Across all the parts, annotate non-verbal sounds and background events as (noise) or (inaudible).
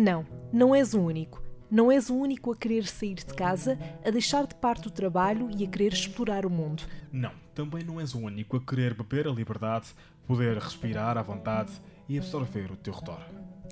Não, não és o único. Não és o único a querer sair de casa, a deixar de parte o trabalho e a querer explorar o mundo. Não, também não és o único a querer beber a liberdade, poder respirar à vontade e absorver o teu redor.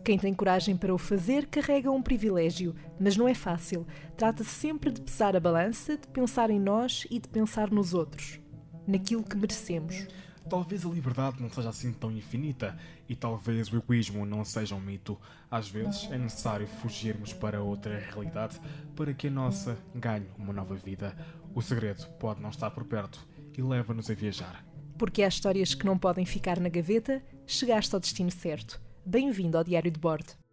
Quem tem coragem para o fazer carrega um privilégio, mas não é fácil. Trata-se sempre de pesar a balança, de pensar em nós e de pensar nos outros, naquilo que merecemos. Talvez a liberdade não seja assim tão infinita e talvez o egoísmo não seja um mito. Às vezes é necessário fugirmos para outra realidade para que a nossa ganhe uma nova vida. O segredo pode não estar por perto e leva-nos a viajar. Porque há histórias que não podem ficar na gaveta, chegaste ao destino certo. Bem-vindo ao Diário de Bordo.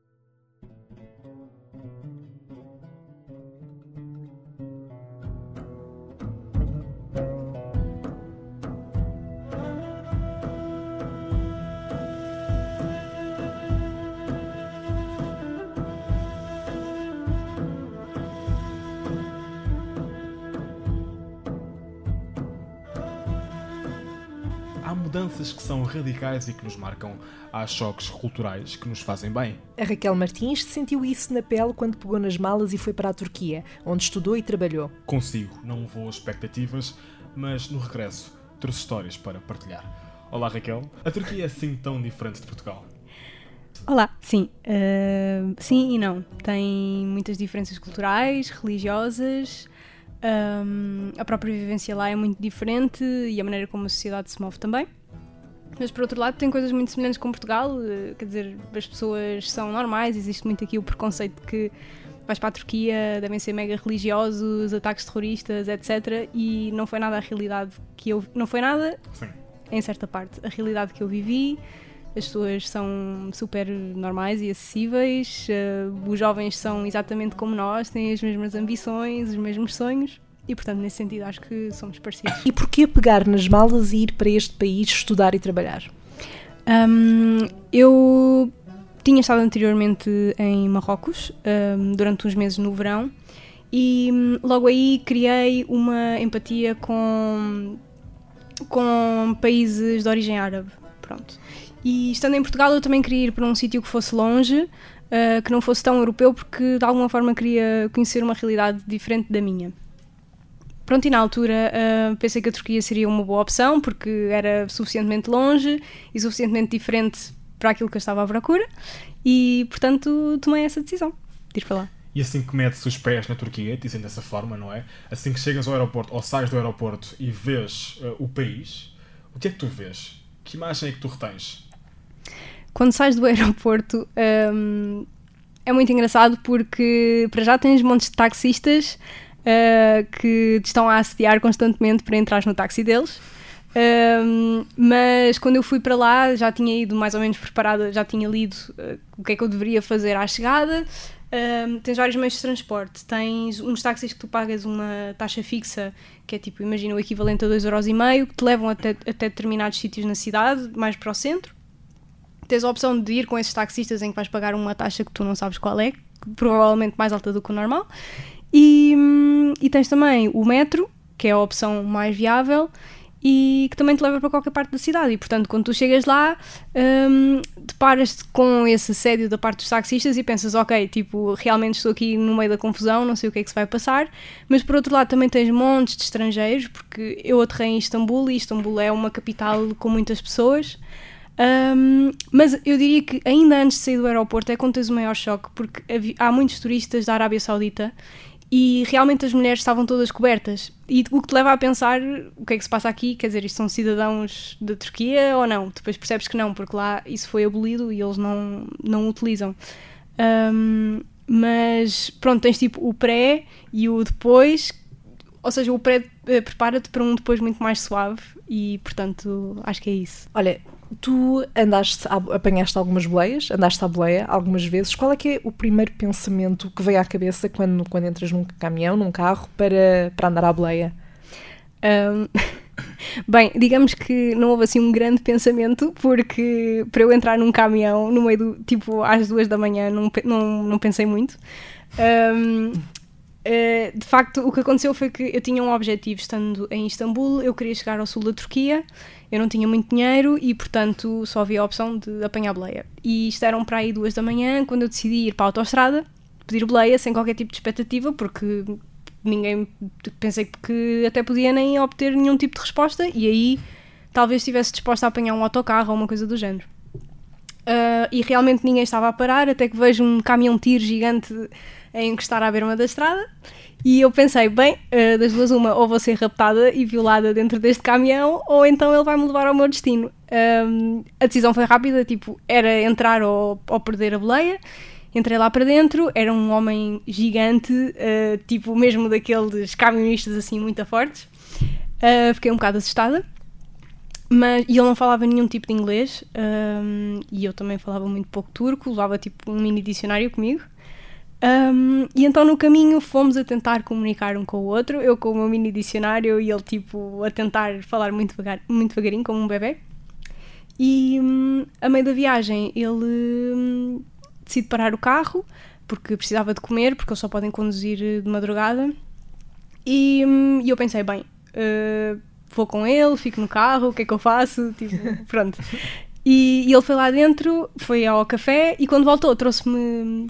Mudanças que são radicais e que nos marcam. Há choques culturais que nos fazem bem. A Raquel Martins sentiu isso na pele quando pegou nas malas e foi para a Turquia, onde estudou e trabalhou. Consigo, não vou expectativas, mas no regresso trouxe histórias para partilhar. Olá Raquel, a Turquia é assim tão diferente de Portugal? Olá, sim. Uh, sim e não. Tem muitas diferenças culturais, religiosas. Um, a própria vivência lá é muito diferente e a maneira como a sociedade se move também. Mas por outro lado, tem coisas muito semelhantes com Portugal, uh, quer dizer, as pessoas são normais, existe muito aqui o preconceito de que vais para a Turquia, devem ser mega religiosos, ataques terroristas, etc. E não foi nada a realidade que eu. Não foi nada, Sim. em certa parte, a realidade que eu vivi. As pessoas são super normais e acessíveis, uh, os jovens são exatamente como nós, têm as mesmas ambições, os mesmos sonhos. E, portanto, nesse sentido, acho que somos parecidos. E porquê pegar nas malas e ir para este país estudar e trabalhar? Um, eu tinha estado anteriormente em Marrocos um, durante uns meses no verão e hum, logo aí criei uma empatia com, com países de origem árabe. Pronto. E estando em Portugal, eu também queria ir para um sítio que fosse longe, uh, que não fosse tão europeu, porque de alguma forma queria conhecer uma realidade diferente da minha. Pronto, e na altura uh, pensei que a Turquia seria uma boa opção, porque era suficientemente longe e suficientemente diferente para aquilo que eu estava à procura, e portanto tomei essa decisão de ir para lá. E assim que metes os pés na Turquia, dizem dessa forma, não é? Assim que chegas ao aeroporto ou sais do aeroporto e vês uh, o país, o que é que tu vês? Que imagem é que tu retens? Quando sais do (laughs) aeroporto um, é muito engraçado porque para já tens montes de taxistas uh, que te estão a assediar constantemente para entrar no táxi deles. Um, mas quando eu fui para lá já tinha ido mais ou menos preparada, já tinha lido uh, o que é que eu deveria fazer à chegada. Um, tens vários meios de transporte, tens uns táxis que tu pagas uma taxa fixa, que é tipo, imagina o equivalente a 2,5€, que te levam até, até determinados sítios na cidade, mais para o centro. Tens a opção de ir com esses taxistas em que vais pagar uma taxa que tu não sabes qual é, provavelmente mais alta do que o normal. E, e tens também o metro, que é a opção mais viável e que também te leva para qualquer parte da cidade. E portanto, quando tu chegas lá, um, deparas-te com esse assédio da parte dos taxistas e pensas, ok, tipo, realmente estou aqui no meio da confusão, não sei o que é que se vai passar. Mas por outro lado, também tens montes de estrangeiros, porque eu aterrei em Istambul e Istambul é uma capital com muitas pessoas. Um, mas eu diria que ainda antes de sair do aeroporto é quando tens o maior choque, porque há muitos turistas da Arábia Saudita e realmente as mulheres estavam todas cobertas. E o que te leva a pensar o que é que se passa aqui, quer dizer, isto são cidadãos da Turquia ou não? Depois percebes que não, porque lá isso foi abolido e eles não, não utilizam. Um, mas pronto, tens tipo o pré e o depois, ou seja, o pré eh, prepara-te para um depois muito mais suave e portanto acho que é isso. Olha, tu andaste, apanhaste algumas boleias, andaste à boleia algumas vezes. Qual é que é o primeiro pensamento que vem à cabeça quando, quando entras num caminhão, num carro, para, para andar à boleia? Um, (laughs) bem, digamos que não houve assim um grande pensamento, porque para eu entrar num caminhão no meio do tipo às duas da manhã não, não, não pensei muito. Um, Uh, de facto, o que aconteceu foi que eu tinha um objetivo estando em Istambul, eu queria chegar ao sul da Turquia, Eu não tinha muito dinheiro e, portanto, só havia a opção de apanhar boleia. E isto eram para aí duas da manhã, quando eu decidi ir para a autostrada, pedir boleia sem qualquer tipo de expectativa, porque ninguém pensei que até podia nem obter nenhum tipo de resposta e aí talvez estivesse disposta a apanhar um autocarro ou uma coisa do género. Uh, e realmente ninguém estava a parar, até que vejo um caminhão tiro gigante a encostar à berma da estrada. E eu pensei, bem, uh, das duas, uma, ou vou ser raptada e violada dentro deste caminhão, ou então ele vai me levar ao meu destino. Um, a decisão foi rápida, tipo, era entrar ou, ou perder a boleia. Entrei lá para dentro, era um homem gigante, uh, tipo mesmo daqueles camionistas assim muito fortes. Uh, fiquei um bocado assustada. Mas, e ele não falava nenhum tipo de inglês, um, e eu também falava muito pouco turco, levava tipo um mini dicionário comigo. Um, e então no caminho fomos a tentar comunicar um com o outro, eu com o meu mini dicionário e ele tipo a tentar falar muito, devagar, muito devagarinho, como um bebê. E um, a meio da viagem ele hum, decide parar o carro porque precisava de comer, porque eles só podem conduzir de madrugada. E, hum, e eu pensei, bem, uh, vou com ele, fico no carro, o que é que eu faço? (laughs) Tipo, pronto. E, e, ele foi lá dentro, foi ao café e quando voltou trouxe-me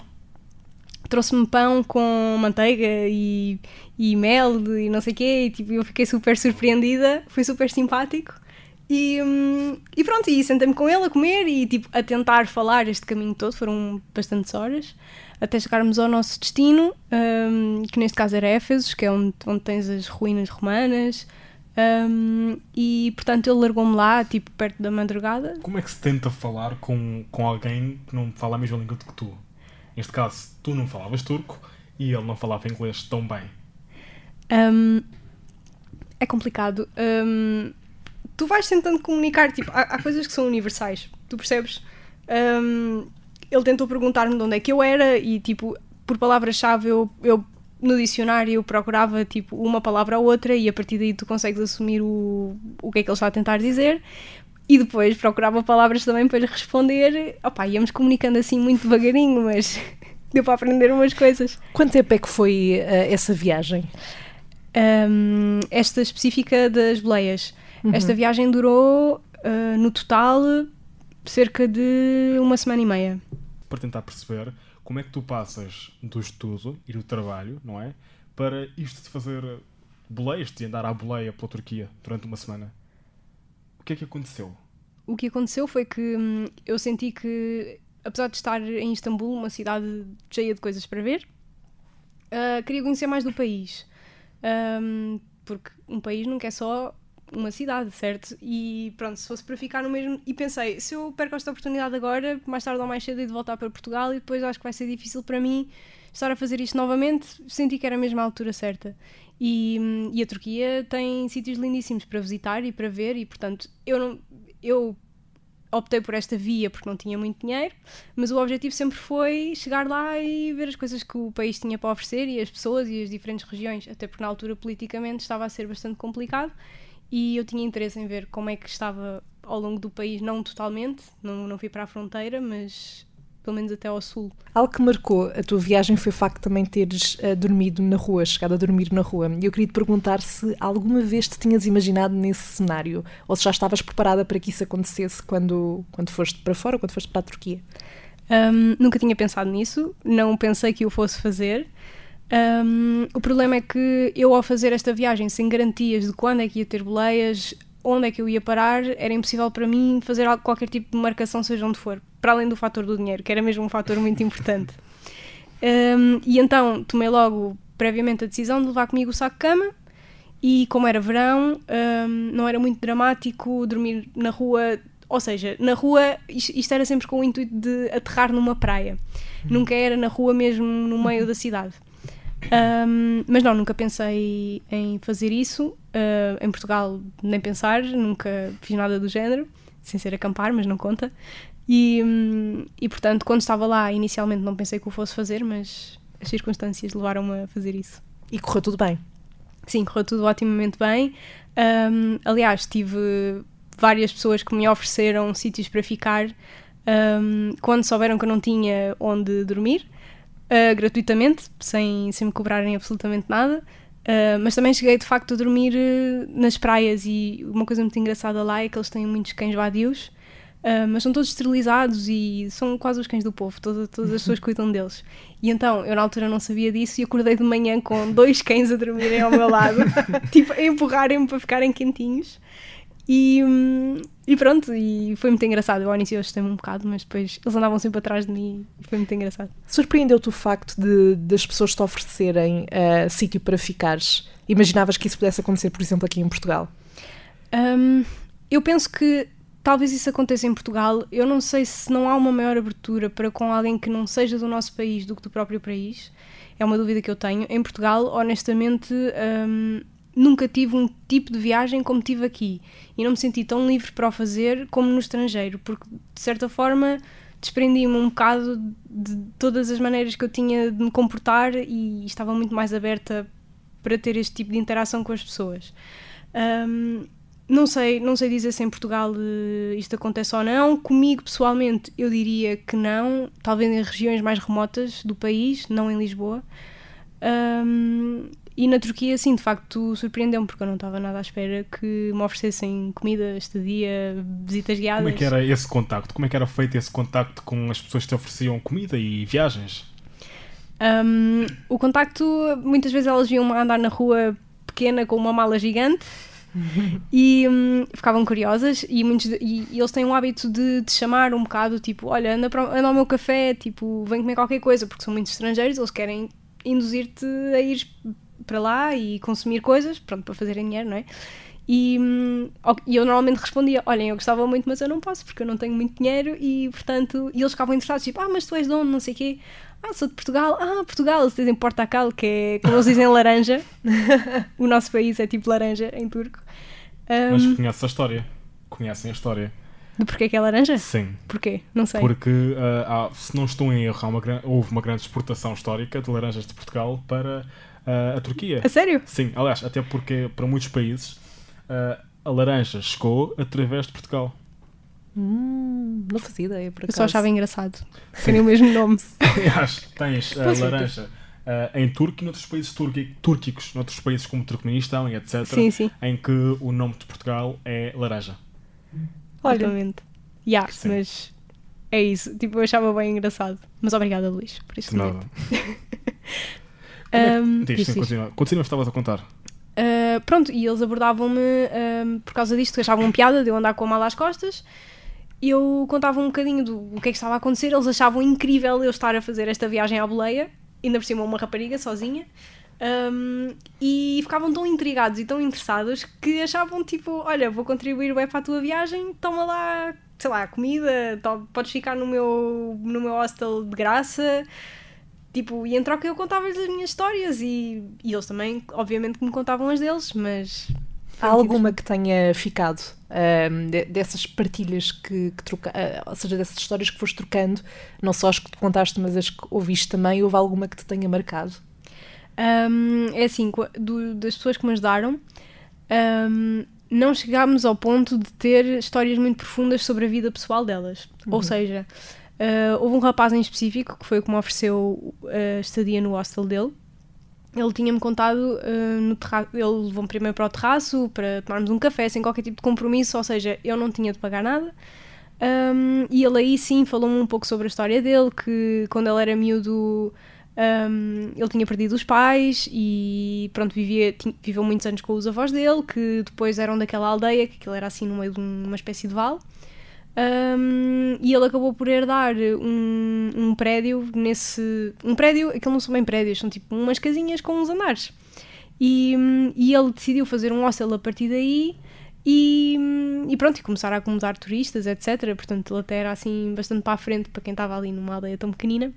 trouxe-me pão com manteiga e, e mel e não sei o quê, e tipo, eu fiquei super surpreendida, foi super simpático. E, hum, e pronto, e sentei-me com ele a comer e tipo, a tentar falar este caminho todo, foram bastantes horas, até chegarmos ao nosso destino, um, que neste caso era Éfeso, que é onde, onde tens as ruínas romanas, um, e portanto ele largou-me lá, tipo, perto da madrugada. Como é que se tenta falar com, com alguém que não fala a mesma língua que tu? Neste caso, tu não falavas turco e ele não falava inglês tão bem. Um, é complicado. Um, tu vais tentando comunicar, tipo, há, há, coisas que são universais, tu percebes? ele tentou perguntar-me de onde é que eu era e, tipo, por palavra-chave eu, eu no dicionário procurava tipo uma palavra ou outra e a partir daí tu consegues assumir o, o que é que ele está a tentar dizer e depois procurava palavras também para lhe responder. Opa, íamos comunicando assim muito devagarinho, mas (laughs) deu para aprender umas coisas. Quanto tempo é que foi uh, essa viagem? Um, esta específica das boleias. Uhum. Esta viagem durou, uh, no total, cerca de uma semana e meia. Para tentar perceber como é que tu passas do estudo e do trabalho, não é? Para isto de fazer boleias, de andar à boleia pela Turquia durante uma semana. O que é que aconteceu? O que aconteceu foi que hum, eu senti que, apesar de estar em Istambul, uma cidade cheia de coisas para ver, uh, queria conhecer mais do país. Um, porque um país nunca é só uma cidade, certo? E pronto, se fosse para ficar no mesmo. E pensei, se eu perco esta oportunidade agora, mais tarde ou mais cedo, de voltar para Portugal, e depois acho que vai ser difícil para mim estar a fazer isto novamente, senti que era a altura certa. E, e a Turquia tem sítios lindíssimos para visitar e para ver, e portanto, eu não. Eu optei por esta via porque não tinha muito dinheiro, mas o objetivo sempre foi chegar lá e ver as coisas que o país tinha para oferecer e as pessoas e as diferentes regiões, até porque na altura politicamente estava a ser bastante complicado e eu tinha interesse em ver como é que estava ao longo do país, não totalmente, não, não fui para a fronteira, mas pelo menos até ao sul. Algo que marcou a tua viagem foi o facto de também teres uh, dormido na rua, chegado a dormir na rua. E eu queria te perguntar se alguma vez te tinhas imaginado nesse cenário, ou se já estavas preparada para que isso acontecesse quando, quando foste para fora, quando foste para a Turquia. Um, nunca tinha pensado nisso, não pensei que o fosse fazer. Um, o problema é que eu, ao fazer esta viagem sem garantias de quando é que ia ter boleias, onde é que eu ia parar, era impossível para mim fazer qualquer tipo de marcação, seja onde for, para além do fator do dinheiro, que era mesmo um fator muito importante. Um, e então tomei logo, previamente, a decisão de levar comigo o saco de cama. E como era verão, um, não era muito dramático dormir na rua. Ou seja, na rua, isto era sempre com o intuito de aterrar numa praia. Nunca era na rua mesmo, no meio da cidade. Um, mas não, nunca pensei em fazer isso. Uh, em Portugal, nem pensar, nunca fiz nada do género, sem ser acampar, mas não conta. E, um, e portanto, quando estava lá, inicialmente não pensei que o fosse fazer, mas as circunstâncias levaram-me a fazer isso. E correu tudo bem? Sim, correu tudo otimamente bem. Um, aliás, tive várias pessoas que me ofereceram sítios para ficar quando souberam que eu não tinha onde dormir uh, gratuitamente, sem, sem me cobrarem absolutamente nada. Uh, mas também cheguei de facto a dormir uh, nas praias e uma coisa muito engraçada lá é que eles têm muitos cães vadios, uh, mas são todos esterilizados e são quase os cães do povo, todas, todas as pessoas (laughs) cuidam deles. E então eu na altura não sabia disso e acordei de manhã com dois cães a dormirem ao meu lado, (laughs) tipo a empurrarem-me para ficarem quentinhos. E, hum, e pronto, e foi muito engraçado. Eu ao início assustei-me um bocado, mas depois eles andavam sempre atrás de mim e foi muito engraçado. Surpreendeu-te o facto de das pessoas te oferecerem uh, sítio para ficares? Imaginavas que isso pudesse acontecer, por exemplo, aqui em Portugal? Um, eu penso que talvez isso aconteça em Portugal. Eu não sei se não há uma maior abertura para com alguém que não seja do nosso país do que do próprio país. É uma dúvida que eu tenho. Em Portugal, honestamente, um, nunca tive um tipo de viagem como tive aqui e não me senti tão livre para o fazer como no estrangeiro, porque de certa forma desprendi-me um bocado de todas as maneiras que eu tinha de me comportar e estava muito mais aberta para ter este tipo de interação com as pessoas. Um, não sei, não sei dizer se em Portugal uh, isto acontece ou não. Comigo, pessoalmente, eu diria que não. Talvez em regiões mais remotas do país, não em Lisboa. Um, e na Turquia, sim, de facto surpreendeu-me, porque eu não estava nada à espera que me oferecessem comida, estadia, visitas guiadas. Como é que era esse contacto? Como é que era feito esse contacto com as pessoas que te ofereciam comida e viagens? Um, o contacto, muitas vezes elas viam-me andar na rua pequena com uma mala gigante e um, ficavam curiosas e, muitos de, e, e, eles têm o hábito de te chamar um bocado, tipo, olha, anda, para, anda ao meu café, tipo, vem comer qualquer coisa, porque são muitos estrangeiros, eles querem induzir-te a ir para lá e consumir coisas, pronto, para fazerem dinheiro, não é? E, hum, e, eu normalmente respondia: Olhem, eu gostava muito, mas eu não posso porque eu não tenho muito dinheiro e, portanto, e eles ficavam interessados, tipo, ah, mas tu és de onde? Não sei o quê. Ah, sou de Portugal. Ah, Portugal, eles dizem Portacal, que é como eles dizem laranja. (laughs) o nosso país é tipo laranja em turco. Um, mas conheces a história? Conhecem a história? De porquê que é laranja? Sim. Porquê? Não sei. Porque, uh, há, se não estou em erro, uma, houve uma grande exportação histórica de laranjas de Portugal para uh, a Turquia. A sério? Sim, aliás, até porque para muitos países uh, a laranja chegou através de Portugal. Hum, não fazia ideia, por acaso. Eu só achava engraçado. Tem o mesmo nome. (laughs) Aliás, tens a laranja uh, em turco e noutros países túrquicos, noutros países como Turcomenistão e etc. Sim, sim. Em que o nome de Portugal é laranja. Olha, yeah, mas é isso. Tipo, eu achava bem engraçado. Mas obrigada, Luís, por isso. Nada. (laughs) É (laughs) um, diz, sim, continua. Continua, estavas a contar. Uh, pronto, e eles abordavam-me um, por causa disto, que achavam piada de eu andar com a mala às costas. E eu contava um bocadinho do o que é que estava a acontecer. Eles achavam incrível eu estar a fazer esta viagem à boleia, ainda por cima uma rapariga sozinha. Um, e ficavam tão intrigados e tão interessados que achavam tipo: Olha, vou contribuir bem para a tua viagem, toma lá, sei lá, comida, podes ficar no meu, no meu hostel de graça. Tipo, e em troca eu contava-lhes as minhas histórias e, e eles também, obviamente, que me contavam as deles, mas. Há alguma que tenha ficado um, dessas partilhas que, que troca, uh, ou seja, dessas histórias que foste trocando, não só as que te contaste, mas as que ouviste também, houve alguma que te tenha marcado? Um, é assim, do, das pessoas que me ajudaram, um, não chegámos ao ponto de ter histórias muito profundas sobre a vida pessoal delas. Uhum. Ou seja, Uh, houve um rapaz em específico que foi o que me ofereceu a estadia no hostel dele. Ele tinha-me contado uh, no terraço, ele levou-me primeiro para o terraço para tomarmos um café sem qualquer tipo de compromisso, ou seja, eu não tinha de pagar nada. Um, e ele aí sim falou-me um pouco sobre a história dele, que quando ele era miúdo um, ele tinha perdido os pais e pronto, vivia, tinha, viveu muitos anos com os avós dele, que depois eram daquela aldeia, que aquilo era assim no meio de uma espécie de vale. Um, e ele acabou por herdar um, um prédio nesse. Um prédio, aquilo não são bem prédios, são tipo umas casinhas com uns andares. E, e ele decidiu fazer um hostel a partir daí e, e pronto, e começar a acomodar turistas, etc. Portanto, ele até era assim bastante para a frente para quem estava ali numa aldeia tão pequenina.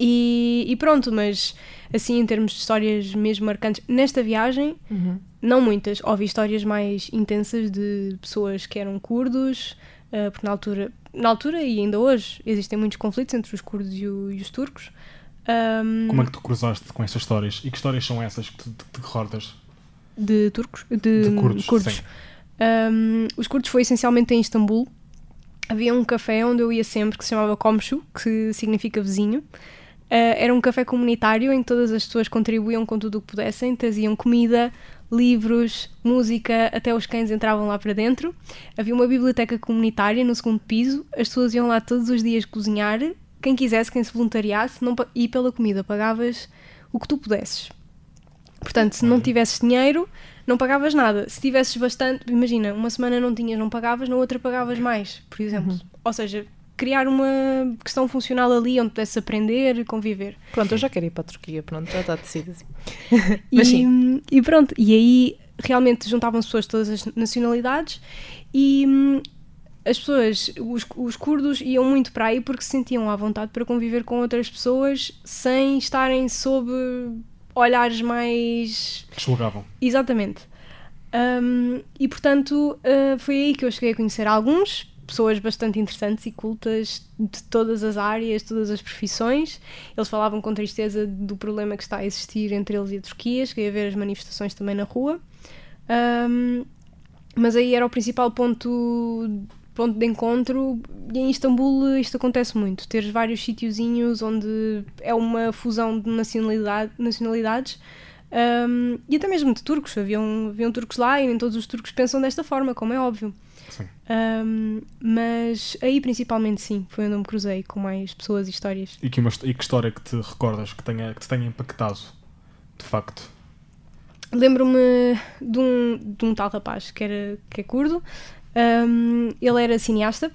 E, e, pronto, mas assim em termos de histórias mesmo marcantes, nesta viagem, uhum. não muitas, ouvi histórias mais intensas de pessoas que eram curdos, uh, porque na altura, na altura e ainda hoje existem muitos conflitos entre os curdos e, o, e os turcos. Um, Como é que tu cruzaste com estas histórias? E que histórias são essas que te, recordas? De turcos? De, de curdos. curdos. Um, os curdos foi essencialmente em Istambul. Havia um café onde eu ia sempre que se chamava Komshu, que significa vizinho. era um café comunitário em que todas as pessoas contribuíam com tudo o que pudessem, traziam comida, livros, música, até os cães entravam lá para dentro. Havia uma biblioteca comunitária no segundo piso, as pessoas iam lá todos os dias cozinhar. Quem quisesse, quem se voluntariasse, não, e pela comida pagavas o que tu pudesses. Portanto, se não tivesses dinheiro, não pagavas nada. Se tivesses bastante, imagina, uma semana não tinhas, não pagavas, na outra pagavas mais, por exemplo. Uhum. Ou seja, criar uma questão funcional ali onde pudesse aprender e conviver. Pronto, eu já quero ir para a Turquia, pronto, já está decidido. (laughs) e, e pronto, e aí realmente juntavam pessoas de todas as nacionalidades e hum, as pessoas, os, os curdos iam muito para aí porque se sentiam à vontade para conviver com outras pessoas sem estarem sob olhares mais. Julgavam. Exatamente. Um, e portanto uh, foi aí que eu cheguei a conhecer alguns, pessoas bastante interessantes e cultas de todas as áreas, todas as profissões. Eles falavam com tristeza do problema que está a existir entre eles e a Turquia, cheguei a ver as manifestações também na rua. Um, mas aí era o principal ponto ponto de encontro e em Istambul isto acontece muito, teres vários sítiozinhos onde é uma fusão de nacionalidade, nacionalidades um, e até mesmo de turcos, haviam, haviam turcos lá e nem todos os turcos pensam desta forma, como é óbvio. Um, mas aí principalmente sim, foi onde eu me cruzei com mais pessoas e histórias. E que, uma, e que história que te recordas que, tenha, que te tenha impactado, de facto? Lembro-me de um, de um tal rapaz que, era, que é curdo, um, ele era cineasta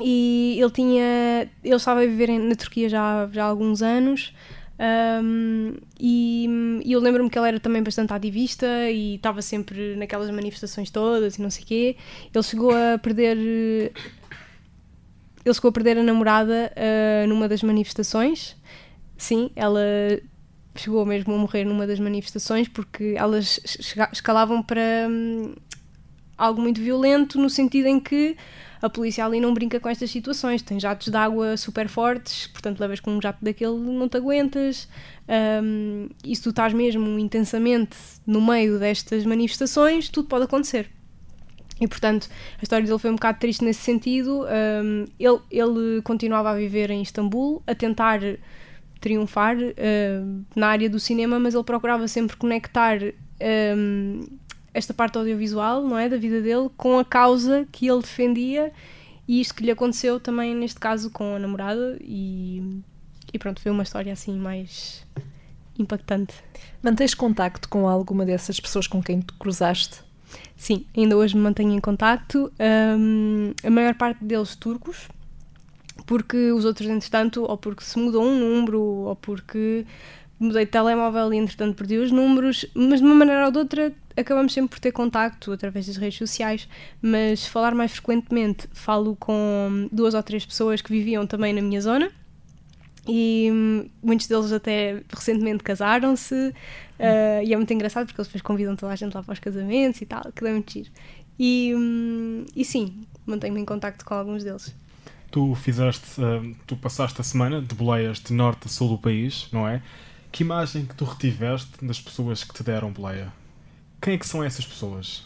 e ele tinha. Ele estava a viver na Turquia já, já há alguns anos. Um, e, e, eu lembro-me que ele era também bastante ativista e estava sempre naquelas manifestações todas e não sei o quê. Ele chegou a perder. Ele chegou a perder a namorada uh, numa das manifestações. Sim, ela chegou mesmo a morrer numa das manifestações porque elas escalavam para, hum, algo muito violento no sentido em que a polícia ali não brinca com estas situações. Tem jatos de água super fortes, portanto, levas com um jato daquele, não te aguentas. Um, e se tu estás mesmo intensamente no meio destas manifestações, tudo pode acontecer. E portanto, a história dele foi um bocado triste nesse sentido. Um, ele, ele continuava a viver em Istambul, a tentar triunfar uh, na área do cinema, mas ele procurava sempre conectar um, esta parte audiovisual, não é, da vida dele, com a causa que ele defendia e isto que lhe aconteceu também neste caso com a namorada e, e pronto, foi uma história assim mais impactante. Mantens contacto com alguma dessas pessoas com quem te cruzaste? Sim, ainda hoje me mantenho em contacto. Um, a maior parte deles turcos, porque os outros, entretanto, ou porque se mudou um número, ou porque mudei de telemóvel e entretanto perdi os números, mas de uma maneira ou de outra acabamos sempre por ter contacto através das redes sociais, mas falar mais frequentemente falo com duas ou três pessoas que viviam também na minha zona e hum, muitos deles até recentemente casaram-se uh, e é muito engraçado porque eles depois convidam toda a gente lá para os casamentos e tal, que dá muito giro. E, hum, e sim, mantenho-me em contacto com alguns deles. Tu fizeste, uh, tu passaste a semana de boleias de norte a sul do país, não é? Que imagem que tu retiveste das pessoas que te deram boleia? Quem é que são essas pessoas?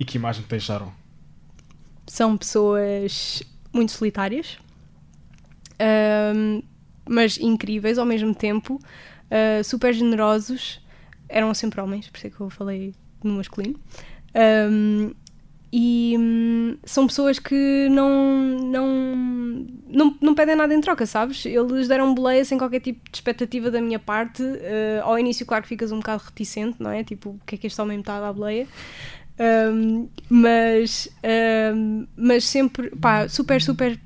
E que imagem deixaram? São pessoas muito solitárias, um, mas incríveis ao mesmo tempo, uh, super generosos. Eram sempre homens, por isso é que eu falei no masculino. Um, e hum, são pessoas que não, não, não, não pedem nada em troca, sabes? Eles deram boleia sem qualquer tipo de expectativa da minha parte. Uh, ao início, claro que ficas um bocado reticente, não é? Tipo, o que é que este homem me está a dar boleia? Um, mas, um, mas sempre, pá, super, super,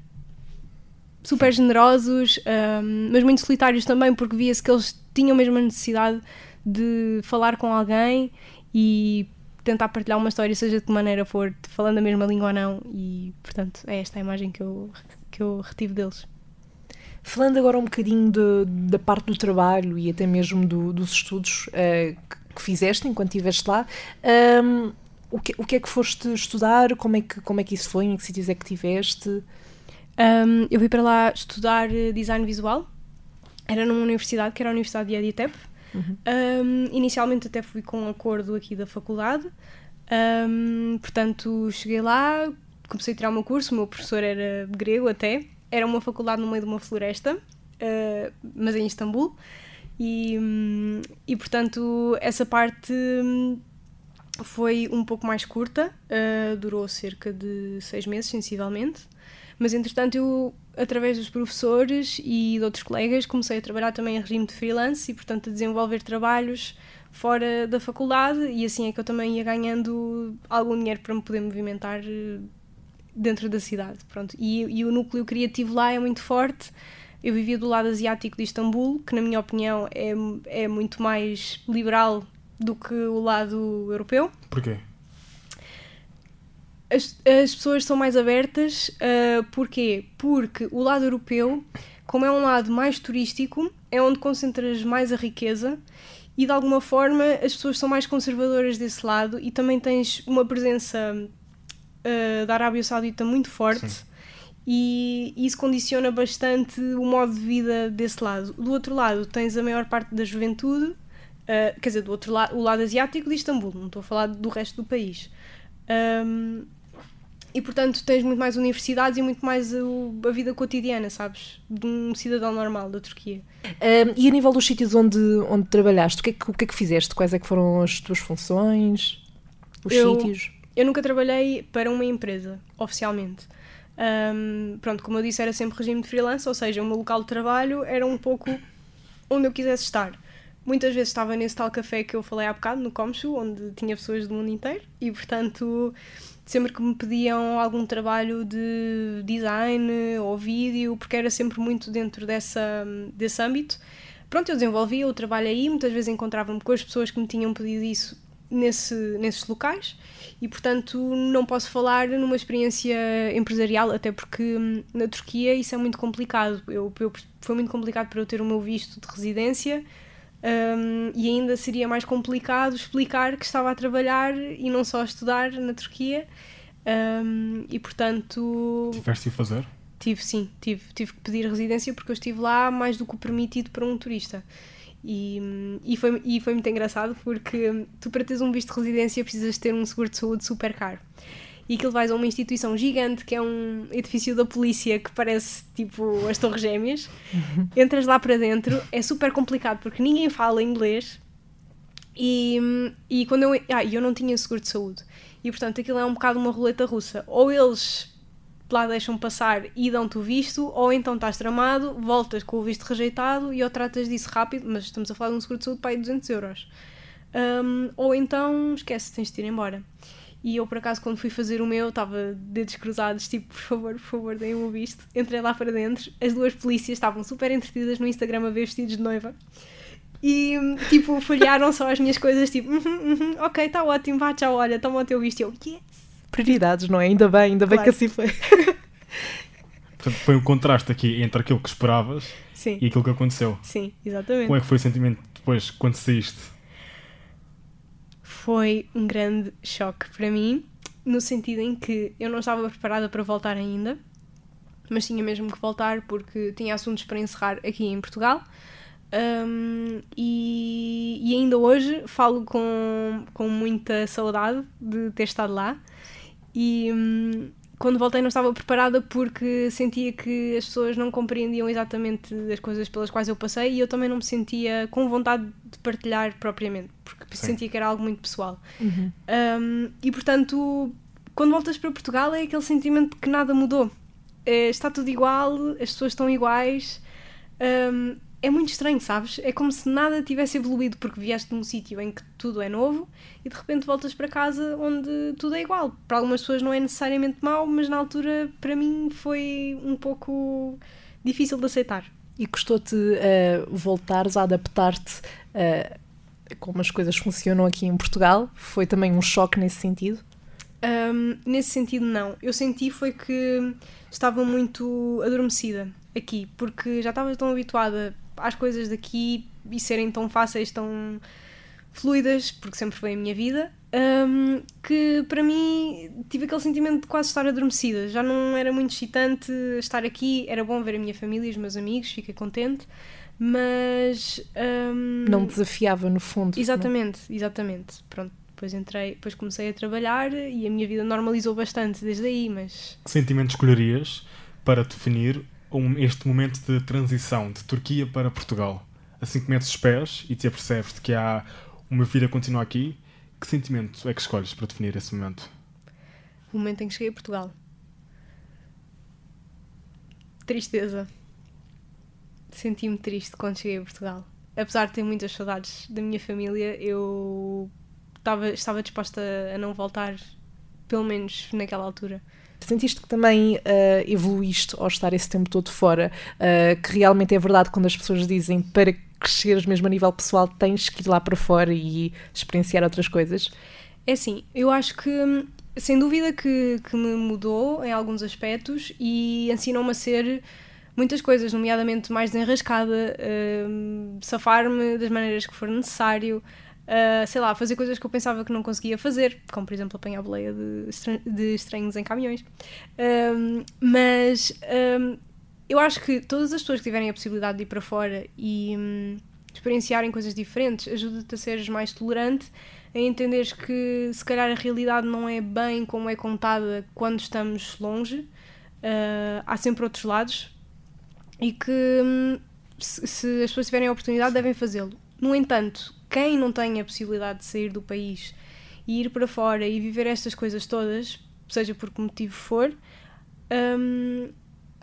super generosos, um, mas muito solitários também, porque via-se que eles tinham mesmo a necessidade de falar com alguém e tentar partilhar uma história, seja de que maneira for, falando a mesma língua ou não, e portanto é esta a imagem que eu, que eu retive deles. Falando agora um bocadinho de, da parte do trabalho e até mesmo do, dos estudos uh, que, que, fizeste enquanto estiveste lá, um, ehm, o, que, o que é que foste estudar? Como é que, como é que isso foi? Em que sítios é que tiveste? Um, ehm, eu fui para lá estudar design visual. Era numa universidade, que era a Universidade de Editep, Uhum. Um, inicialmente até fui com um acordo aqui da faculdade, um, portanto cheguei lá, comecei a tirar o meu curso, o meu professor era grego até, era uma faculdade no meio de uma floresta, uh, mas em Istambul. E, e portanto, essa parte foi um pouco mais curta, uh, durou cerca de seis meses, sensivelmente. Mas entretanto, eu, através dos professores e de outros colegas, comecei a trabalhar também em regime de freelance e, portanto, a desenvolver trabalhos fora da faculdade. E assim é que eu também ia ganhando algum dinheiro para me poder movimentar eh, dentro da cidade. Pronto. E, e o núcleo criativo lá é muito forte. Eu vivia do lado asiático de Istambul, que, na minha opinião, é, é muito mais liberal do que o lado europeu. Porquê? As, as pessoas são mais abertas. Uh, porquê? Porque o lado europeu, como é um lado mais turístico, é onde concentras mais a riqueza e de alguma forma as pessoas são mais conservadoras desse lado e também tens uma presença uh, da Arábia Saudita muito forte. Sim. E isso condiciona bastante o modo de vida desse lado. Do outro lado, tens a maior parte da juventude Uh, quer dizer, do outro lado, o lado asiático de Istambul, não estou a falar do resto do país. Um, e portanto tens muito mais universidades e muito mais a, vida cotidiana, sabes? De um cidadão normal da Turquia. Um, e a nível dos sítios onde, onde trabalhaste, o que, é que, o que é que fizeste? Quais é que foram as tuas funções? Os eu, sítios? Eu nunca trabalhei para uma empresa, oficialmente. Um, pronto, como eu disse, era sempre regime de freelance, ou seja, o meu local de trabalho era um pouco onde eu quisesse estar muitas vezes estava nesse tal café que eu falei há bocado, no Comshu, onde tinha pessoas do mundo inteiro e, portanto, sempre que me pediam algum trabalho de design ou vídeo, porque era sempre muito dentro dessa, desse âmbito, pronto, eu desenvolvia o trabalho aí, muitas vezes encontrava-me com as pessoas que me tinham pedido isso nesse, nesses locais e, portanto, não posso falar numa experiência empresarial, até porque hum, na Turquia isso é muito complicado. Eu, eu, foi muito complicado para eu ter o meu visto de residência um, e ainda seria mais complicado explicar que estava a trabalhar e não só a estudar na Turquia. Um, e portanto. Tiveste de fazer? Tive, sim, tive, tive que pedir residência porque eu estive lá mais do que o permitido para um turista. E, e, foi, e foi muito engraçado porque tu, para teres um visto de residência, precisas ter um seguro de saúde super caro e aquilo vais a uma instituição gigante que é um edifício da polícia que parece tipo as Torres Gêmeas. (laughs) Entras lá para dentro, é super complicado porque ninguém fala inglês. E, e quando eu. Ah, eu não tinha seguro de saúde. E portanto aquilo é um bocado uma roleta russa. Ou eles lá deixam passar e dão-te o visto, ou então estás tramado, voltas com o visto rejeitado e ou tratas disso rápido, mas estamos a falar de um seguro de saúde para aí 200 euros. Um, ou então esquece, tens de ir embora. E eu, por acaso, quando fui fazer o meu, estava dedos cruzados, tipo, por favor, por favor, deem-me o visto. Entrei lá para dentro, as duas polícias estavam super entretidas no Instagram a ver vestidos de noiva. E, tipo, folhearam só as minhas coisas, tipo, uh -huh, uh -huh, ok, está ótimo, vá, tchau, olha, toma o teu visto. E eu, yes! Prioridades, não é? Ainda bem, ainda claro. bem que assim foi. (laughs) Portanto, foi um contraste aqui entre aquilo que esperavas Sim. e aquilo que aconteceu. Sim, exatamente. Como é que foi o sentimento depois, quando saíste? Foi um grande choque para mim, no sentido em que eu não estava preparada para voltar ainda, mas tinha mesmo que voltar porque tinha assuntos para encerrar aqui em Portugal. Um, e, e, ainda hoje falo com, com muita saudade de ter estado lá. E, um, quando voltei não estava preparada porque sentia que as pessoas não compreendiam exatamente as coisas pelas quais eu passei e eu também não me sentia com vontade de partilhar propriamente, porque Sim. sentia que era algo muito pessoal. Uhum. Um, e portanto, quando voltas para Portugal é aquele sentimento de que nada mudou. É, está tudo igual, as pessoas estão iguais. Um, é muito estranho, sabes? É como se nada tivesse evoluído porque vieste de um sítio em que tudo é novo e de repente voltas para casa onde tudo é igual. Para algumas pessoas não é necessariamente mau, mas na altura para mim foi um pouco difícil de aceitar. E custou-te uh, voltares a adaptar-te uh, como as coisas funcionam aqui em Portugal? Foi também um choque nesse sentido? Um, nesse sentido, não. Eu senti foi que estava muito adormecida aqui, porque já estava tão habituada às coisas daqui e serem tão fáceis, tão fluidas, porque sempre foi a minha vida, um, que para mim tive aquele sentimento de quase estar adormecida. Já não era muito excitante estar aqui, era bom ver a minha família e os meus amigos, fiquei contente, mas. Um, não desafiava no fundo. Exatamente, não? exatamente. Pronto. Depois entrei, depois comecei a trabalhar e a minha vida normalizou bastante desde aí, mas... Que sentimento escolherias para definir este momento de transição de Turquia para Portugal? Assim que metes os pés e te apercebes de que há uma vida continua aqui, que sentimento é que escolhes para definir esse momento? O momento em que cheguei a Portugal. Tristeza. Senti-me triste quando cheguei a Portugal. Apesar de ter muitas saudades da minha família, eu estava, estava disposta a não voltar, pelo menos naquela altura. Sentiste que também ah, evoluíste ao estar esse tempo todo fora? Ah, que realmente é verdade quando as pessoas dizem para cresceres mesmo a nível pessoal tens que ir lá para fora e experienciar outras coisas? É assim, eu acho que, hum, sem dúvida, que, que me mudou em alguns aspectos e ensinou-me a ser muitas coisas, nomeadamente mais desenrascada, hum, safar-me das maneiras que for necessário, ah, sei lá, fazer coisas que eu pensava que não conseguia fazer, como por exemplo apanhar boleia de, estran- de estranhos em caminhões. Hum, mas hum, eu acho que todas as pessoas que tiverem a possibilidade de ir para fora e hum, experienciarem coisas diferentes ajuda-te a seres mais tolerante, a entenderes que se calhar a realidade não é bem como é contada quando estamos longe. Ah, há sempre outros lados e que hum, se as pessoas tiverem a oportunidade devem fazê-lo. No entanto, quem não tem a possibilidade de sair do país e ir para fora e viver estas coisas todas, seja por que motivo for, hum,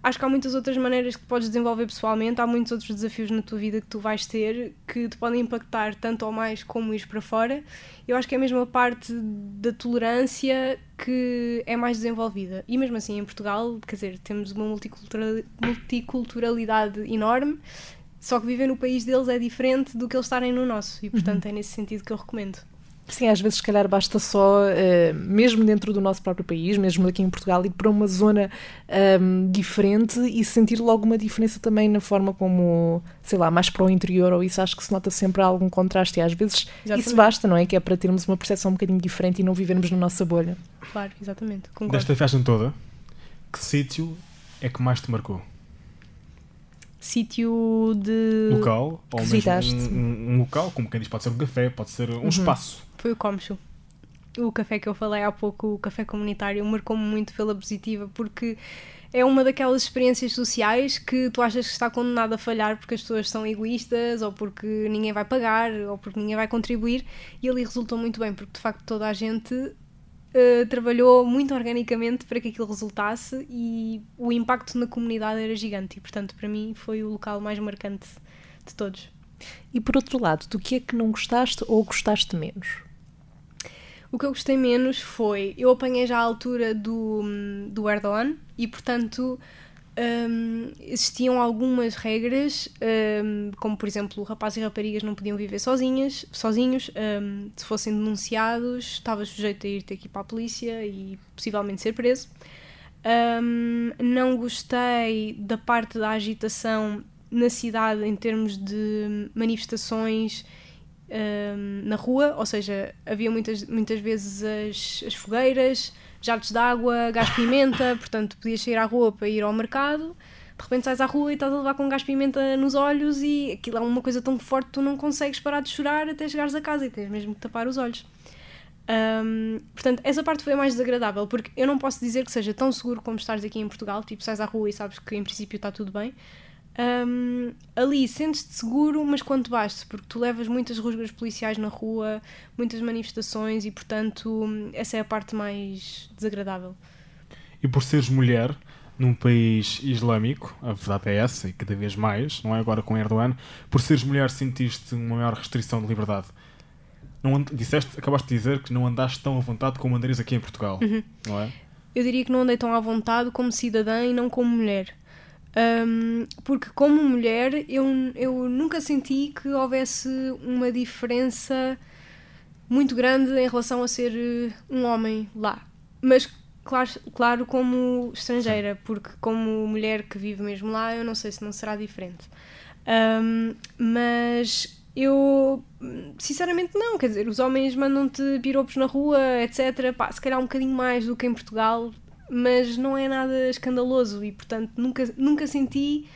acho que há muitas outras maneiras que podes desenvolver pessoalmente, há muitos outros desafios na tua vida que tu vais ter que te podem impactar tanto ou mais como ir para fora. Eu acho que é a mesma parte da tolerância que é mais desenvolvida. E mesmo assim, em Portugal, quer dizer, temos uma multicultura- multiculturalidade enorme, só que viver no país deles é diferente do que eles estarem no nosso. E portanto é nesse sentido que eu recomendo. Sim, às vezes, se calhar, basta só, eh, mesmo dentro do nosso próprio país, mesmo aqui em Portugal, ir para uma zona ahm, diferente e sentir logo uma diferença também na forma como, sei lá, mais para o interior, ou isso acho que se nota sempre algum contraste. E às vezes Exatamente. isso basta, não é? Que é para termos uma percepção um bocadinho diferente e não vivermos na nossa bolha. Claro, exatamente. Concordo. Desta viagem toda, que sítio é que mais te marcou? Sítio de. Local? Ou visitaste? um, um- local, como quem diz, pode ser um café, pode ser um espaço. Foi o Comcho. O café que eu falei há pouco, o café comunitário, marcou-me muito pela positiva, porque é uma daquelas experiências sociais que tu achas que está condenado a falhar porque as pessoas são egoístas, ou porque ninguém vai pagar, ou porque ninguém vai contribuir, e ali resultou muito bem, porque de facto toda a gente eh, trabalhou muito organicamente para que aquilo resultasse e o impacto na comunidade era gigante, e portanto para mim foi o local mais marcante de todos. E por outro lado, do que é que não gostaste ou gostaste menos? O que eu gostei menos foi. Eu apanhei já a altura do, do Erdogan e, portanto, hum, existiam algumas regras, hum, como por exemplo, rapazes e raparigas não podiam viver sozinhas, sozinhos. hum, se fossem denunciados, estava sujeito a ir ter que ir para a polícia e possivelmente ser preso. Não gostei da parte da agitação na cidade em termos de manifestações na rua, ou seja, havia muitas, muitas vezes as, as fogueiras, jatos de água, gás pimenta, portanto podias sair à rua para ir ao mercado, de repente sais à rua e estás a levar com gás pimenta nos olhos e aquilo é uma coisa tão forte que tu não consegues parar de chorar até chegares a casa e tens mesmo que tapar os olhos. Hum, portanto, essa parte foi a mais desagradável, porque eu não posso dizer que seja tão seguro como estares aqui em Portugal, tipo, sais à rua e sabes que em princípio está tudo bem. Hum, ali sentes-te seguro, mas quanto baste, porque tu levas muitas rusgas policiais na rua, muitas manifestações e, portanto, essa é a parte mais desagradável. E por seres mulher num país islâmico, a verdade é essa, e cada vez mais, não é agora com Erdogan, por seres mulher sentiste uma maior restrição de liberdade. Não disseste, acabaste de dizer que não andaste tão à vontade como andarias aqui em Portugal, não é? Eu diria que não andei tão à vontade como cidadã e não como mulher. Hum, porque como mulher eu, eu nunca senti que houvesse uma diferença muito grande em relação a ser eh, um homem lá. Mas claro, claro como estrangeira, porque como mulher que vive mesmo lá, eu não sei se não será diferente. Hum, mas eu sinceramente não, quer dizer, os homens mandam-te piropos na rua, etc. Pá, se calhar um bocadinho mais do que em Portugal, mas não é nada escandaloso e portanto nunca, nunca senti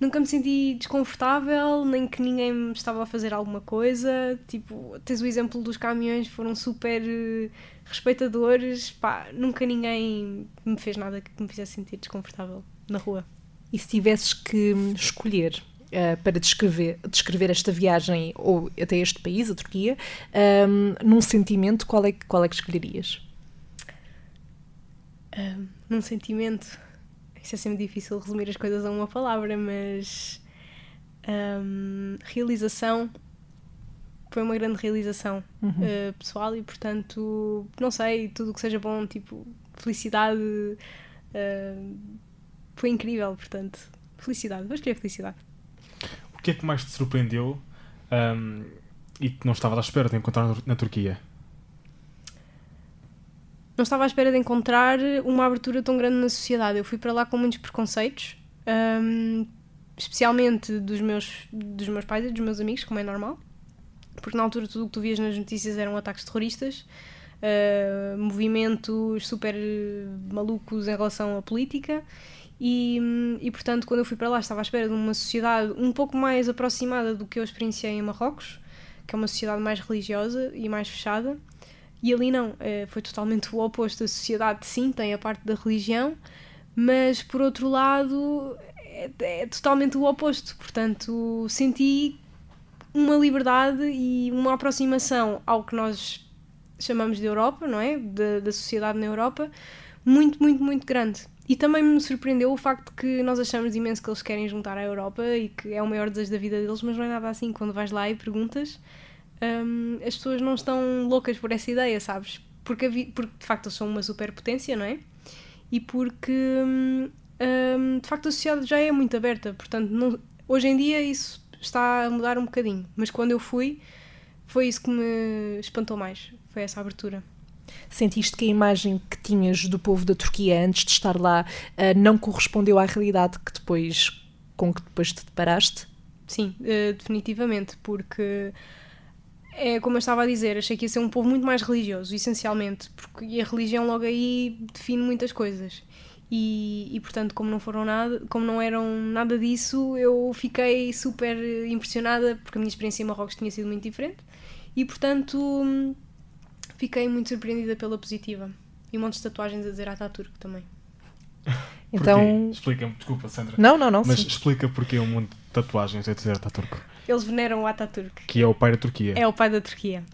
nunca me senti desconfortável nem que ninguém me estava a fazer alguma coisa. Tipo, tens o exemplo dos caminhões foram super eh, respeitadores. Pá, nunca ninguém me fez nada que me fizesse sentir desconfortável na rua. E se tivesses que escolher uh, para descrever, descrever esta viagem ou até este país, a Turquia, um, num sentimento, qual é, qual é que escolherias? Um, num sentimento, isso é sempre difícil resumir as coisas a uma palavra, mas um, realização foi uma grande realização uhum. uh, pessoal e portanto não sei tudo que seja bom tipo felicidade uh, foi incrível portanto felicidade vou escolher felicidade o que é que mais te surpreendeu um, e que não estava à espera de encontrar na Turquia não estava à espera de encontrar uma abertura tão grande na sociedade eu fui para lá com muitos preconceitos um, especialmente dos meus, dos meus pais e dos meus amigos, como é normal, porque na altura tudo o que tu vias nas notícias eram ataques terroristas, uh, movimentos super malucos em relação à política. E, e, portanto, quando eu fui para lá, estava à espera de uma sociedade um pouco mais aproximada do que eu experienciei em Marrocos, que é uma sociedade mais religiosa e mais fechada. E ali não, uh, foi totalmente o oposto. A sociedade, sim, tem a parte da religião, mas por outro lado, é, é totalmente o oposto. Portanto, senti uma liberdade e uma aproximação ao que nós chamamos de Europa, não é? Da, da sociedade na Europa, muito, muito, muito grande. E também me surpreendeu o facto que nós achamos imenso que eles querem juntar à Europa e que é o maior desejo da vida deles, mas não é nada assim. Quando vais lá e perguntas, hum, as pessoas não estão loucas por essa ideia, sabes? Porque, porque de facto eles são uma superpotência, não é? E porque hum, um, de facto a sociedade já é muito aberta, portanto, não, hoje em dia isso está a mudar um bocadinho, mas quando eu fui, foi isso que me espantou mais, foi essa abertura. Sentiste que a imagem que tinhas do povo da Turquia antes de estar lá uh, não correspondeu à realidade que depois, com que depois te deparaste? Sim, uh, definitivamente, porque é como eu estava a dizer, achei que ia ser um povo muito mais religioso, essencialmente, porque a religião logo aí define muitas coisas. E, e, portanto como não foram nada como não eram nada disso eu fiquei super impressionada porque a minha experiência em Marrocos tinha sido muito diferente. E portanto fiquei muito surpreendida pela positiva. E um monte de tatuagens a dizer Ataturk também. Então explica-me desculpa Sandra. Não não não mas sim. explica porque um monte de tatuagens a dizer Ataturk eles veneram o Ataturk que é o pai da Turquia é o pai da Turquia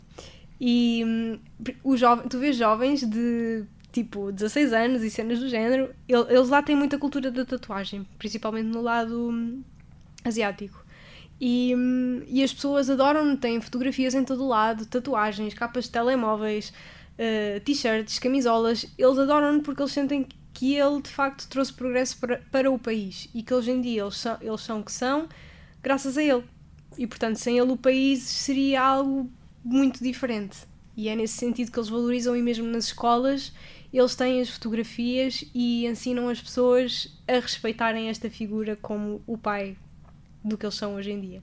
e hum, o jovem, tu vês jovens de tipo 16 anos e cenas do género, eles lá têm muita cultura da tatuagem, principalmente no lado hum, asiático. E, hum, e as pessoas adoram, têm fotografias em todo lado, tatuagens, capas de telemóveis, uh, t-shirts, camisolas. Eles adoram porque eles sentem que ele de facto trouxe progresso para, para o país e que hoje em dia eles são, eles são o que são graças a ele. E portanto, sem ele, o país seria algo muito diferente. E é nesse sentido que eles valorizam, e mesmo nas escolas, eles têm as fotografias e ensinam as pessoas a respeitarem esta figura como o pai do que eles são hoje em dia.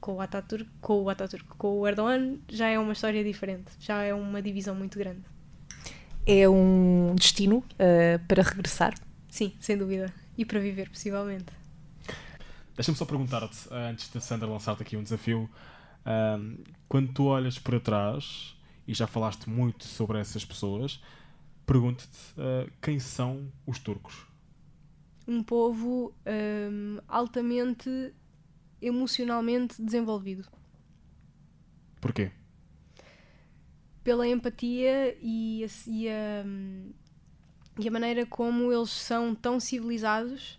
Com o Ataturk, com o, Ataturk, com o Erdogan, já é uma história diferente, já é uma divisão muito grande. É um destino uh, para regressar? Sim, sem dúvida. E para viver, possivelmente. Deixa-me só perguntar-te, antes de Sandra lançar-te aqui um desafio, um, quando tu olhas para trás, e já falaste muito sobre essas pessoas, pergunto-te uh, quem são os turcos? Um povo um, altamente emocionalmente desenvolvido. Porquê? Pela empatia e a, e a, e a maneira como eles são tão civilizados,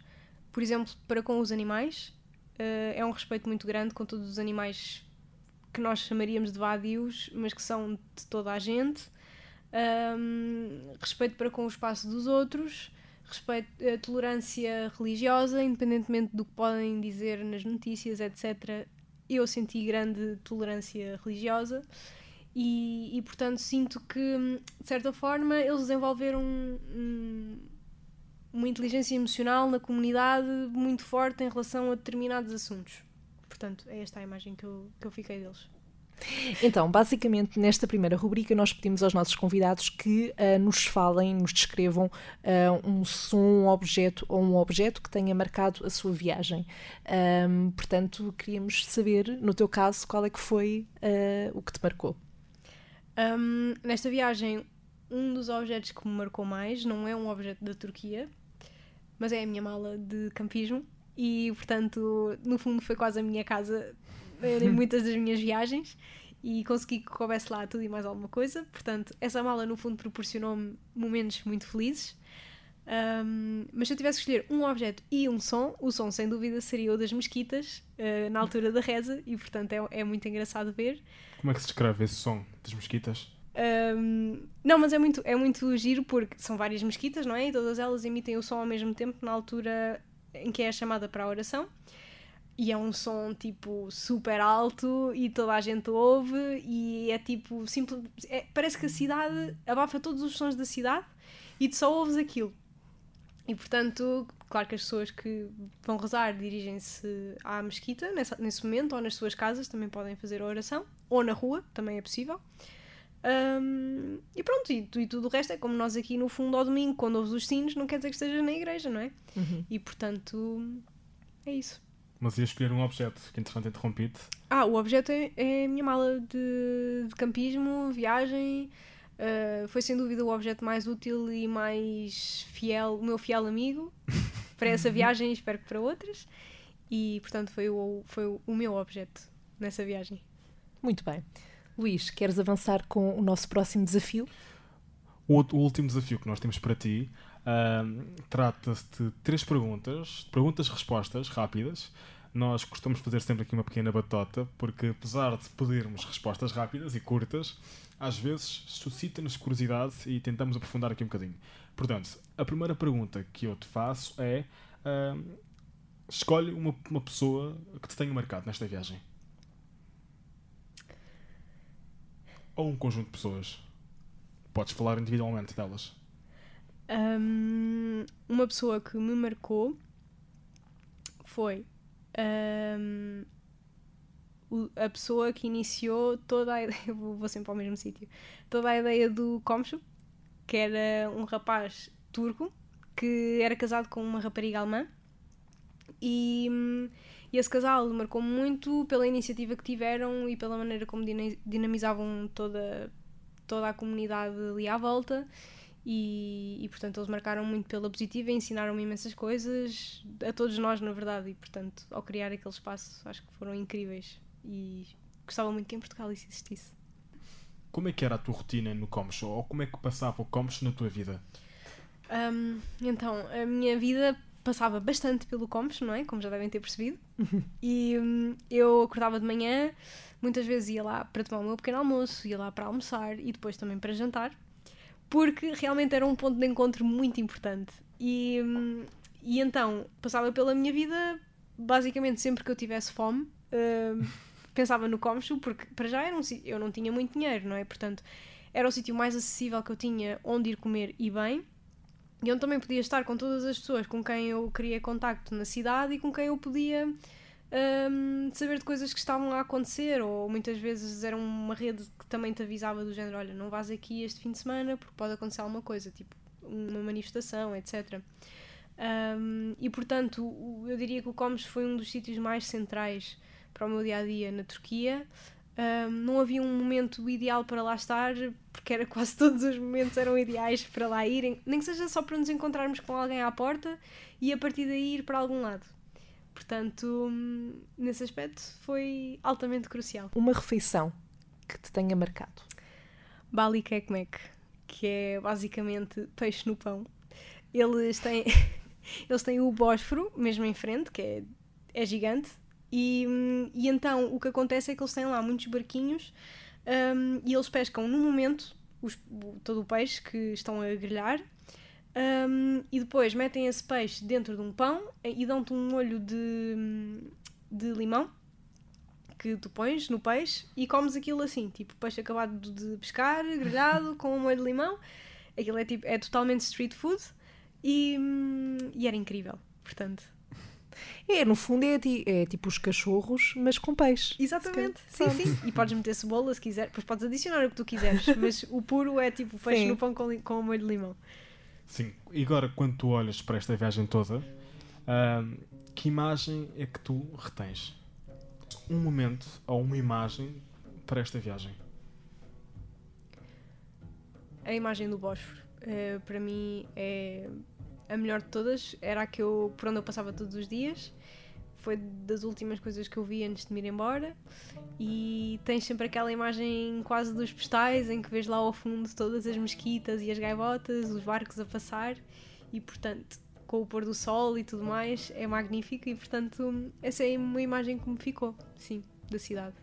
por exemplo, para com os animais. Uh, é um respeito muito grande com todos os animais que nós chamaríamos de vadios, mas que são de toda a gente um, respeito para com o espaço dos outros, respeito, a tolerância religiosa, independentemente do que podem dizer nas notícias, etc. Eu senti grande tolerância religiosa e, e portanto, sinto que, de certa forma, eles desenvolveram um, uma inteligência emocional na comunidade muito forte em relação a determinados assuntos. Portanto, é esta a imagem que eu, que eu fiquei deles. Então, basicamente, nesta primeira rubrica, nós pedimos aos nossos convidados que uh, nos falem, nos descrevam uh, um som, um objeto ou um objeto que tenha marcado a sua viagem. Um, portanto, queríamos saber, no teu caso, qual é que foi uh, o que te marcou. Um, nesta viagem, um dos objetos que me marcou mais não é um objeto da Turquia, mas é a minha mala de campismo e, portanto, no fundo foi quase a minha casa em (laughs) muitas das minhas viagens e consegui que coubesse lá tudo e mais alguma coisa. Portanto, essa mala no fundo proporcionou-me momentos muito felizes. Um, mas se eu tivesse que escolher um objeto e um som, o som sem dúvida seria o das mesquitas, uh, na altura da reza, e portanto é, é, muito engraçado ver. Como é que se descreve esse som das mesquitas? Um, não, mas é muito, é muito giro porque são várias mesquitas, não é? E todas elas emitem o som ao mesmo tempo na altura em que é chamada para a oração. E é um som tipo super alto e toda a gente ouve e é tipo simples, é, parece que a cidade abafa todos os sons da cidade e tu só ouves aquilo. E portanto, claro que as pessoas que vão rezar dirigem-se à mesquita nessa, nesse momento ou nas suas casas também podem fazer a oração ou na rua, também é possível. Um, e pronto, e, e, tudo o resto é como nós aqui no fundo ao domingo, quando ouves os sinos, não quer dizer que estejas na igreja, não é? Uhum. E portanto, é isso. Mas ia escolher um objeto, que entretanto interrompi-te. Ah, o objeto é, é a minha mala de, de campismo, viagem. Uh, foi sem dúvida o objeto mais útil e mais fiel, o meu fiel amigo (laughs) para essa viagem e espero que para outras. E portanto foi o, foi o meu objeto nessa viagem. Muito bem. Luís, queres avançar com o nosso próximo desafio? O, o último desafio que nós temos para ti uh, trata-se de três perguntas, perguntas-respostas rápidas. Nós costumamos fazer sempre aqui uma pequena batota, porque apesar de pedirmos respostas rápidas e curtas, às vezes suscita-nos curiosidade e tentamos aprofundar aqui um bocadinho. Portanto, a primeira pergunta que eu te faço é: uh, escolhe uma, uma pessoa que te tenha marcado nesta viagem. Ou um conjunto de pessoas? Podes falar individualmente delas. Um, uma pessoa que me marcou foi um, a pessoa que iniciou toda a (laughs) ideia, vou sempre ao mesmo sítio, toda a ideia do Komschu, que era um rapaz turco que era casado com uma rapariga alemã e, e esse casal marcou muito pela iniciativa que tiveram e pela maneira como dinamizavam toda, toda a comunidade ali à volta. E, e, portanto eles marcaram muito pela positiva e ensinaram-me imensas coisas a todos nós na verdade e portanto ao criar aquele espaço acho que foram incríveis e gostava muito que em Portugal isso existisse Como é que era a tua rotina no Comshow ou como é que passava o Comshow na tua vida? Um, então, a minha vida passava bastante pelo Comes, não é? Como já devem ter percebido. e hum, eu acordava de manhã, muitas vezes ia lá para tomar o meu pequeno almoço, ia lá para almoçar e depois também para jantar, porque realmente era um ponto de encontro muito importante. E, hum, e então passava pela minha vida, basicamente sempre que eu tivesse fome. Uh, (laughs) pensava no Comcho, porque para já era um eu não tinha muito dinheiro, não é? Portanto, era o sítio mais acessível que eu tinha onde ir comer e bem e onde também podia estar com todas as pessoas com quem eu queria contacto na cidade e com quem eu podia um, saber de coisas que estavam a acontecer, ou muitas vezes era uma rede que também te avisava do género: olha, não vás aqui este fim de semana porque pode acontecer alguma coisa, tipo uma manifestação, etc. Um, e portanto, eu diria que o Comes foi um dos sítios mais centrais para o meu dia a dia na Turquia. Um, não havia um momento ideal para lá estar, porque era quase (laughs) todos os momentos eram ideais para lá irem, nem que seja só para nos encontrarmos com alguém à porta e a partir daí ir para algum lado. Portanto, nesse aspecto foi altamente crucial. Uma refeição que te tenha marcado? Bali Kekmek, que é basicamente peixe no pão. Eles têm, (laughs) eles têm o Bósforo, mesmo em frente, que é, é gigante, e, e então o que acontece é que eles têm lá muitos barquinhos um, e eles pescam no momento os, todo o peixe que estão a grelhar um, e depois metem esse peixe dentro de um pão e dão-te um molho de, de limão que tu pões no peixe e comes aquilo assim, tipo peixe acabado de pescar, (laughs) grelhado, com um molho de limão. Aquilo é, tipo, é totalmente street food e, e era incrível, portanto é, no fundo é, é tipo os cachorros, mas com peixe. Exatamente, sim, sim. E podes meter cebola se quiser, depois podes adicionar o que tu quiseres, (laughs) mas o puro é tipo peixe sim. no pão com, com molho de limão. Sim, e agora quando tu olhas para esta viagem toda, uh, que imagem é que tu retens? Um momento ou uma imagem para esta viagem? A imagem do Bósforo, uh, para mim, é a melhor de todas, era a que eu, por onde eu passava todos os dias. Foi das últimas coisas que eu vi antes de me ir embora. E tens sempre aquela imagem quase dos postais em que vês lá ao fundo todas as mesquitas e as gaivotas, os barcos a passar. E portanto, com o pôr do sol e tudo mais, é magnífico. E portanto, essa é uma imagem que me ficou, sim, da cidade.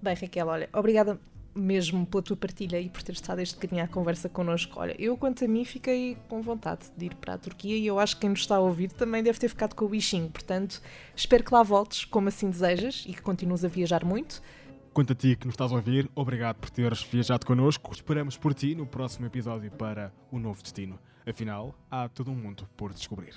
Bem, Raquel, olha, obrigada mesmo pela tua partilha e por ter estado este bocadinho à conversa connosco. Olha, eu quanto a mim fiquei com vontade de ir para a Turquia e eu acho que quem nos está a ouvir também deve ter ficado com o bichinho. Portanto, espero que lá voltes, como assim desejas, e que continues a viajar muito. Quanto a ti que nos estás a ouvir, obrigado por teres viajado connosco. Esperamos por ti no próximo episódio para o novo destino. Afinal, há todo um mundo por descobrir.